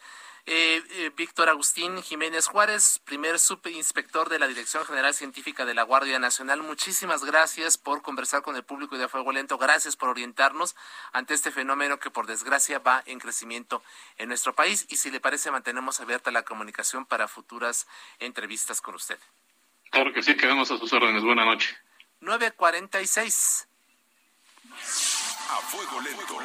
Eh, eh, Víctor Agustín Jiménez Juárez, primer subinspector de la Dirección General Científica de la Guardia Nacional. Muchísimas gracias por conversar con el público de Fuego Lento. Gracias por orientarnos ante este fenómeno que por desgracia va en crecimiento en nuestro país. Y si le parece, mantenemos abierta la comunicación para futuras entrevistas con usted. Claro que sí, quedamos a sus órdenes. Buenas noches. 946. A Fuego Lento.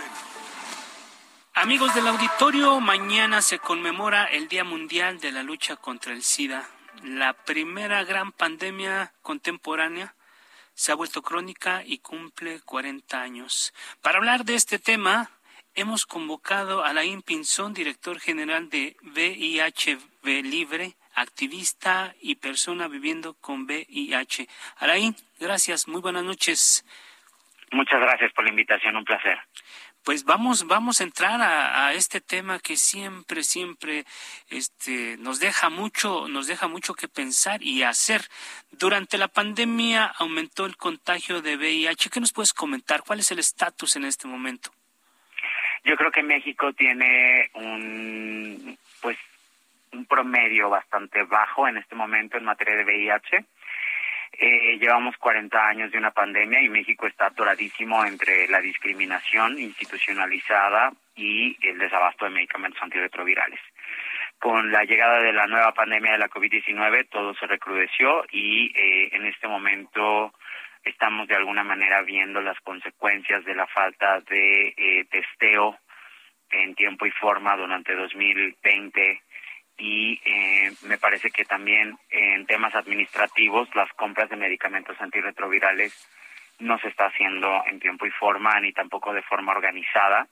Amigos del auditorio, mañana se conmemora el Día Mundial de la Lucha contra el SIDA. La primera gran pandemia contemporánea se ha vuelto crónica y cumple 40 años. Para hablar de este tema, hemos convocado a Alain Pinzón, director general de VIH Libre, activista y persona viviendo con VIH. Alain, gracias, muy buenas noches. Muchas gracias por la invitación, un placer pues vamos, vamos a entrar a, este tema que siempre, siempre este, nos deja mucho, nos deja mucho que pensar y hacer. Durante la pandemia aumentó el contagio de VIH. ¿Qué nos puedes comentar? ¿Cuál es el estatus en este momento? Yo creo que México tiene un, pues, un promedio bastante bajo en este momento en materia de VIH eh, llevamos 40 años de una pandemia y México está atoradísimo entre la discriminación institucionalizada y el desabasto de medicamentos antirretrovirales. Con la llegada de la nueva pandemia de la COVID-19 todo se recrudeció y eh, en este momento estamos de alguna manera viendo las consecuencias de la falta de eh, testeo en tiempo y forma durante 2020 y eh, me parece que también en temas administrativos las compras de medicamentos antirretrovirales no se está haciendo en tiempo y forma ni tampoco de forma organizada.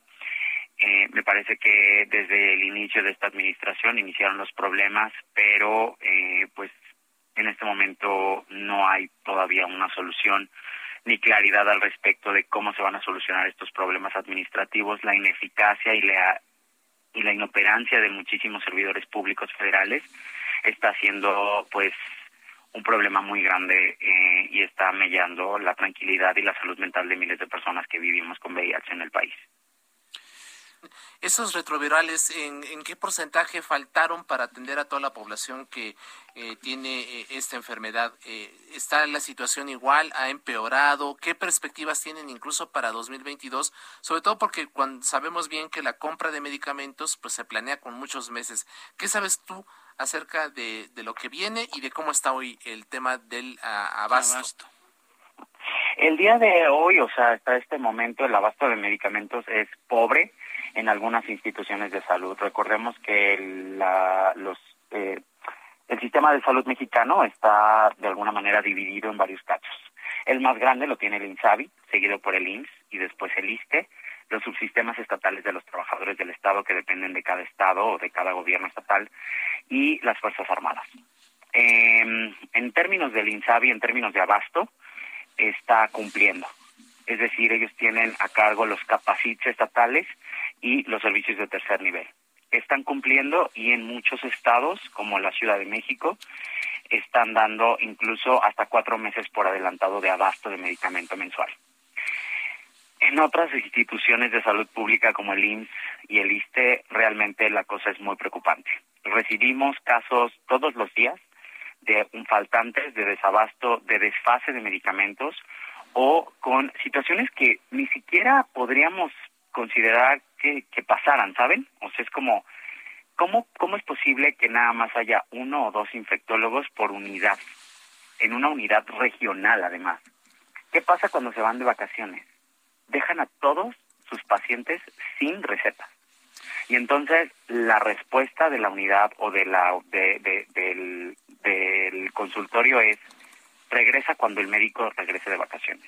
Eh, me parece que desde el inicio de esta administración iniciaron los problemas, pero eh, pues en este momento no hay todavía una solución ni claridad al respecto de cómo se van a solucionar estos problemas administrativos, la ineficacia y la y la inoperancia de muchísimos servidores públicos federales está siendo pues un problema muy grande eh, y está mellando la tranquilidad y la salud mental de miles de personas que vivimos con VIH en el país. ¿Esos retrovirales en, qué porcentaje faltaron para atender a toda la población que eh, tiene eh, esta enfermedad? Eh, ¿Está la situación igual? ¿Ha empeorado? ¿Qué perspectivas tienen incluso para 2022? Sobre todo porque sabemos bien que la compra de medicamentos pues se planea con muchos meses. ¿Qué sabes tú acerca de lo que viene y de cómo está hoy el tema del abasto. El día de hoy, o sea, hasta este momento, el abasto de medicamentos es pobre en algunas instituciones de salud. Recordemos que la, los, eh, el sistema de salud mexicano está de alguna manera dividido en varios cachos. El más grande lo tiene el INSABI, seguido por el IMSS y después el ISTE, los subsistemas estatales de los trabajadores del Estado que dependen de cada Estado o de cada gobierno estatal y las Fuerzas Armadas. Eh, en términos del INSABI, en términos de abasto, está cumpliendo. Es decir, ellos tienen a cargo los capacites estatales y los servicios de tercer nivel. Están cumpliendo y en muchos estados, como la Ciudad de México, están dando incluso hasta cuatro meses por adelantado de abasto de medicamento mensual. En otras instituciones de salud pública como el IMSS y el ISTE, realmente la cosa es muy preocupante. Recibimos casos todos los días de un faltantes, de desabasto, de desfase de medicamentos o con situaciones que ni siquiera podríamos considerar que, pasaran, ¿saben? O sea, es como, ¿cómo, ¿cómo es posible que nada más haya uno o dos infectólogos por unidad? En una unidad regional, además. ¿Qué pasa cuando se van de vacaciones? Dejan a todos sus pacientes sin receta. Y entonces la respuesta de la unidad o de la de, del, del consultorio es regresa cuando el médico regrese de vacaciones.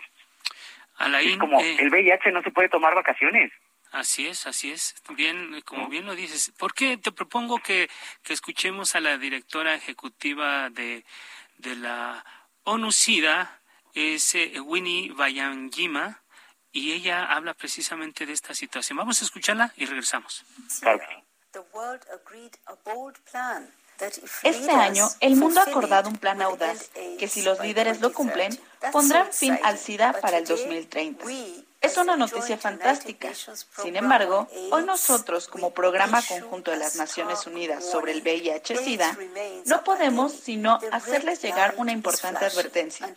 es como eh, el VIH no se puede tomar vacaciones. Así es, así es. Bien, como bien lo dices. ¿Por qué te propongo que, que escuchemos a la directora ejecutiva de, de la ONU-SIDA, es eh, Winnie Bayangima, y ella habla precisamente de esta situación. Vamos a escucharla y regresamos. Este año, el mundo ha acordado un plan audaz que si los líderes lo cumplen, pondrán fin al SIDA para el 2030. Es una noticia fantástica. Sin embargo, hoy nosotros, como Programa Conjunto de las Naciones Unidas sobre el VIH-Sida, no podemos sino hacerles llegar una importante advertencia.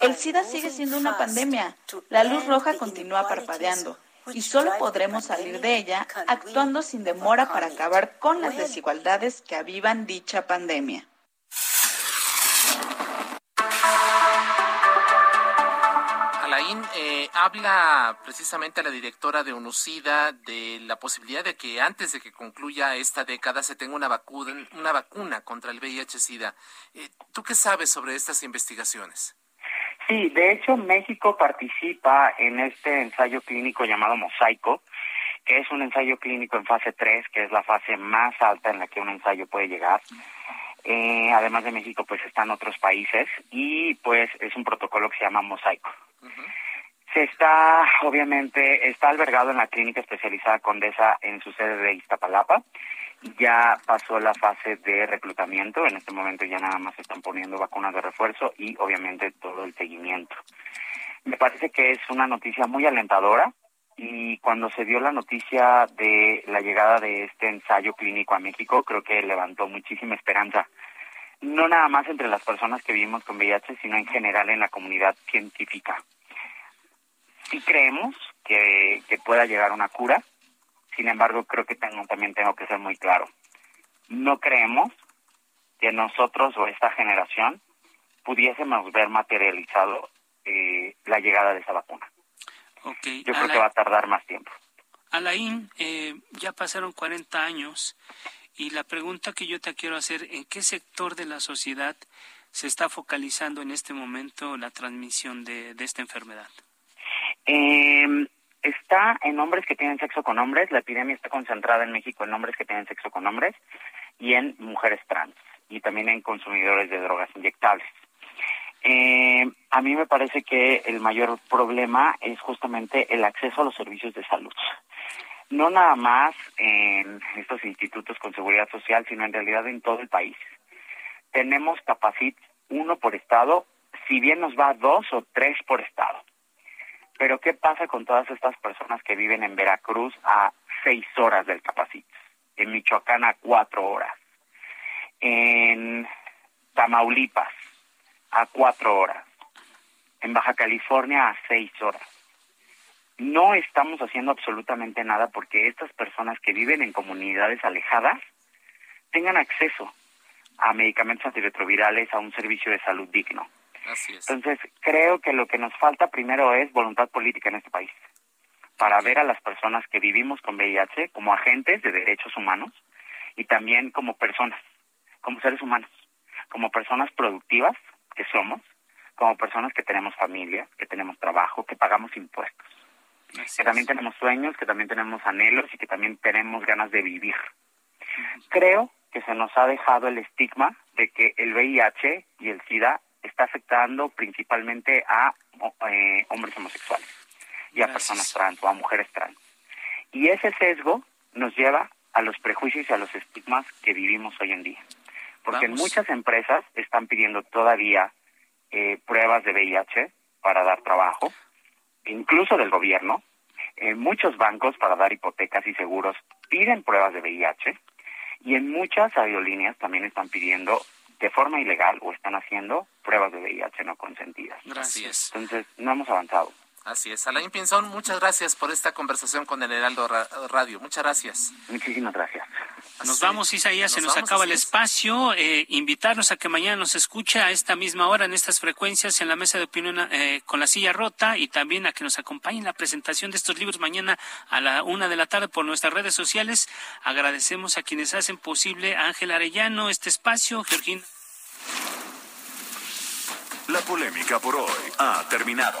El SIDA sigue siendo una pandemia. La luz roja continúa parpadeando y solo podremos salir de ella actuando sin demora para acabar con las desigualdades que avivan dicha pandemia. Habla precisamente la directora de UNUCIDA de la posibilidad de que antes de que concluya esta década se tenga una vacuna, una vacuna contra el VIH-Sida. Eh, ¿Tú qué sabes sobre estas investigaciones? Sí, de hecho México participa en este ensayo clínico llamado Mosaico, que es un ensayo clínico en fase 3, que es la fase más alta en la que un ensayo puede llegar. Eh, además de México, pues están otros países y pues es un protocolo que se llama Mosaico. Se está, obviamente, está albergado en la clínica especializada Condesa en su sede de Iztapalapa. Ya pasó la fase de reclutamiento, en este momento ya nada más se están poniendo vacunas de refuerzo y obviamente todo el seguimiento. Me parece que es una noticia muy alentadora y cuando se dio la noticia de la llegada de este ensayo clínico a México, creo que levantó muchísima esperanza, no nada más entre las personas que vivimos con VIH, sino en general en la comunidad científica sí creemos que, pueda llegar una cura, sin embargo creo que tengo, también tengo que ser muy claro. No creemos que nosotros o esta generación pudiésemos ver materializado eh, la llegada de esa vacuna. Yo creo que va a tardar más tiempo. Alain, eh, ya pasaron 40 años Y la pregunta que yo te quiero hacer, ¿en qué sector de la sociedad se está focalizando en este momento la transmisión de, esta enfermedad? Eh, está en hombres que tienen sexo con hombres, la epidemia está concentrada en México en hombres que tienen sexo con hombres y en mujeres trans y también en consumidores de drogas inyectables. Eh, a mí me parece que el mayor problema es justamente el acceso a los servicios de salud. No nada más en estos institutos con seguridad social, sino en realidad en todo el país. Tenemos Capacit uno por estado, si bien nos va dos o tres por estado. Pero ¿qué pasa con todas estas personas que viven en Veracruz a seis horas del Capacit? En Michoacán a cuatro horas. En Tamaulipas a cuatro horas. En Baja California a seis horas. No estamos haciendo absolutamente nada porque estas personas que viven en comunidades alejadas tengan acceso a medicamentos antirretrovirales, a un servicio de salud digno. Entonces, creo que lo que nos falta primero es voluntad política en este país, para ver a las personas que vivimos con VIH como agentes de derechos humanos y también como personas, como seres humanos, como personas productivas que somos, como personas que tenemos familia, que tenemos trabajo, que pagamos impuestos, que también tenemos sueños, que también tenemos anhelos y que también tenemos ganas de vivir. Creo que se nos ha dejado el estigma de que el VIH y el SIDA está afectando principalmente a eh, hombres homosexuales y a personas trans o a mujeres trans. Y ese sesgo nos lleva a los prejuicios y a los estigmas que vivimos hoy en día. Porque muchas empresas están pidiendo todavía eh, pruebas de VIH para dar trabajo, incluso del gobierno. En muchos bancos para dar hipotecas y seguros piden pruebas de VIH y en muchas aerolíneas también están pidiendo de forma ilegal o están haciendo pruebas de VIH no consentidas. Gracias. Entonces, no hemos avanzado. Así es. Alain Pinzón, muchas gracias por esta conversación con el Heraldo Radio. Muchas gracias. Muchísimas gracias. Nos vamos, Isaías, se nos acaba el espacio. Eh, invitarnos a que mañana nos escuche a esta misma hora en estas frecuencias en la mesa de opinión eh, con la silla rota y también a que nos acompañe en la presentación de estos libros mañana a la una de la tarde por nuestras redes sociales. Agradecemos a quienes hacen posible a Ángel Arellano este espacio, Georgina. La polémica por hoy ha terminado.